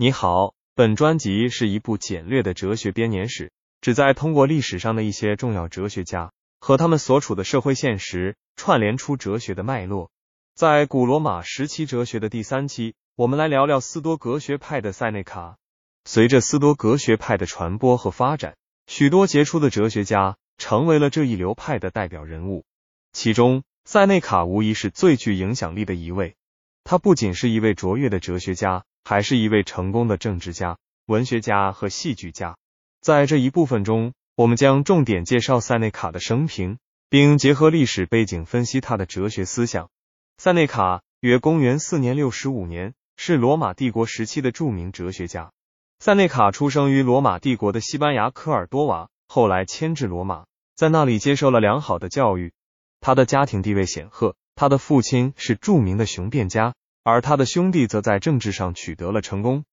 你好，本专辑是一部简略的哲学编年史，旨在通过历史上的一些重要哲学家和他们所处的社会现实，串联出哲学的脉络。在古罗马时期哲学的第三期，我们来聊聊斯多格学派的塞内卡。随着斯多格学派的传播和发展，许多杰出的哲学家成为了这一流派的代表人物，其中塞内卡无疑是最具影响力的一位。他不仅是一位卓越的哲学家。还是一位成功的政治家、文学家和戏剧家。在这一部分中，我们将重点介绍塞内卡的生平，并结合历史背景分析他的哲学思想。塞内卡约公元四年六十五年，是罗马帝国时期的著名哲学家。塞内卡出生于罗马帝国的西班牙科尔多瓦，后来迁至罗马，在那里接受了良好的教育。他的家庭地位显赫，他的父亲是著名的雄辩家。而他的兄弟则在政治上取得了成功。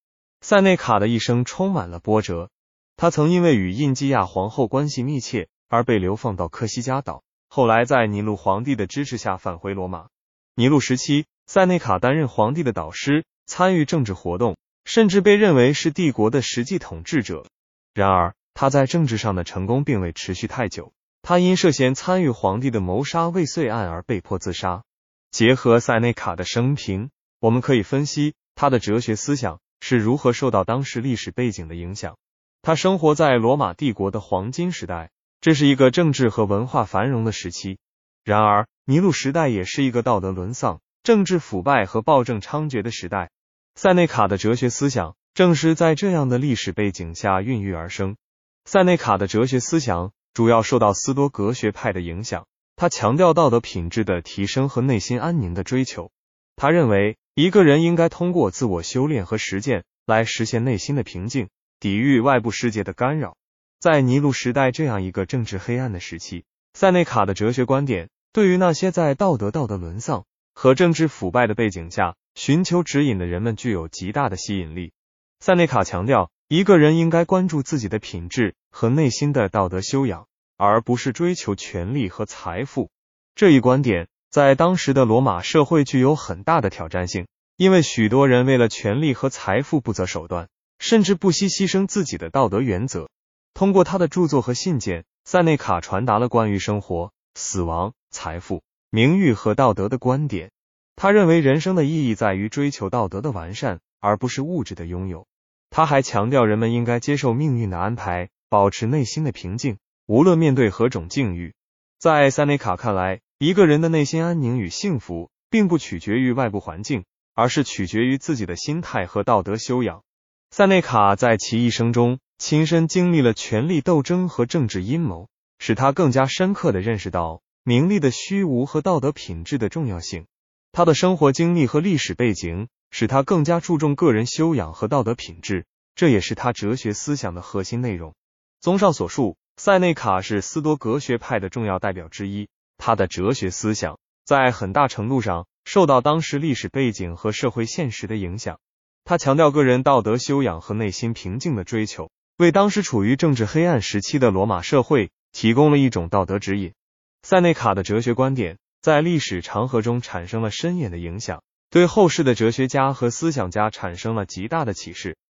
塞内卡的一生充满了波折，他曾因为与印基亚皇后关系密切而被流放到科西嘉岛，后来在尼禄皇帝的支持下返回罗马。尼禄时期，塞内卡担任皇帝的导师，参与政治活动，甚至被认为是帝国的实际统治者。然而，他在政治上的成功并未持续太久，他因涉嫌参与皇帝的谋杀未遂案而被迫自杀。结合塞内卡的生平。我们可以分析他的哲学思想是如何受到当时历史背景的影响。他生活在罗马帝国的黄金时代，这是一个政治和文化繁荣的时期。然而，尼禄时代也是一个道德沦丧、政治腐败和暴政猖獗的时代。塞内卡的哲学思想正是在这样的历史背景下孕育而生。塞内卡的哲学思想主要受到斯多格学派的影响，他强调道德品质的提升和内心安宁的追求。他认为。一个人应该通过自我修炼和实践来实现内心的平静，抵御外部世界的干扰。在尼禄时代这样一个政治黑暗的时期，塞内卡的哲学观点对于那些在道德道德沦丧和政治腐败的背景下寻求指引的人们具有极大的吸引力。塞内卡强调，一个人应该关注自己的品质和内心的道德修养，而不是追求权力和财富。这一观点。在当时的罗马社会具有很大的挑战性，因为许多人为了权力和财富不择手段，甚至不惜牺牲自己的道德原则。通过他的著作和信件，塞内卡传达了关于生活、死亡、财富、名誉和道德的观点。他认为人生的意义在于追求道德的完善，而不是物质的拥有。他还强调人们应该接受命运的安排，保持内心的平静，无论面对何种境遇。在塞内卡看来，一个人的内心安宁与幸福，并不取决于外部环境，而是取决于自己的心态和道德修养。塞内卡在其一生中亲身经历了权力斗争和政治阴谋，使他更加深刻的认识到名利的虚无和道德品质的重要性。他的生活经历和历史背景使他更加注重个人修养和道德品质，这也是他哲学思想的核心内容。综上所述，塞内卡是斯多格学派的重要代表之一。他的哲学思想在很大程度上受到当时历史背景和社会现实的影响。他强调个人道德修养和内心平静的追求，为当时处于政治黑暗时期的罗马社会提供了一种道德指引。塞内卡的哲学观点在历史长河中产生了深远的影响，对后世的哲学家和思想家产生了极大的启示。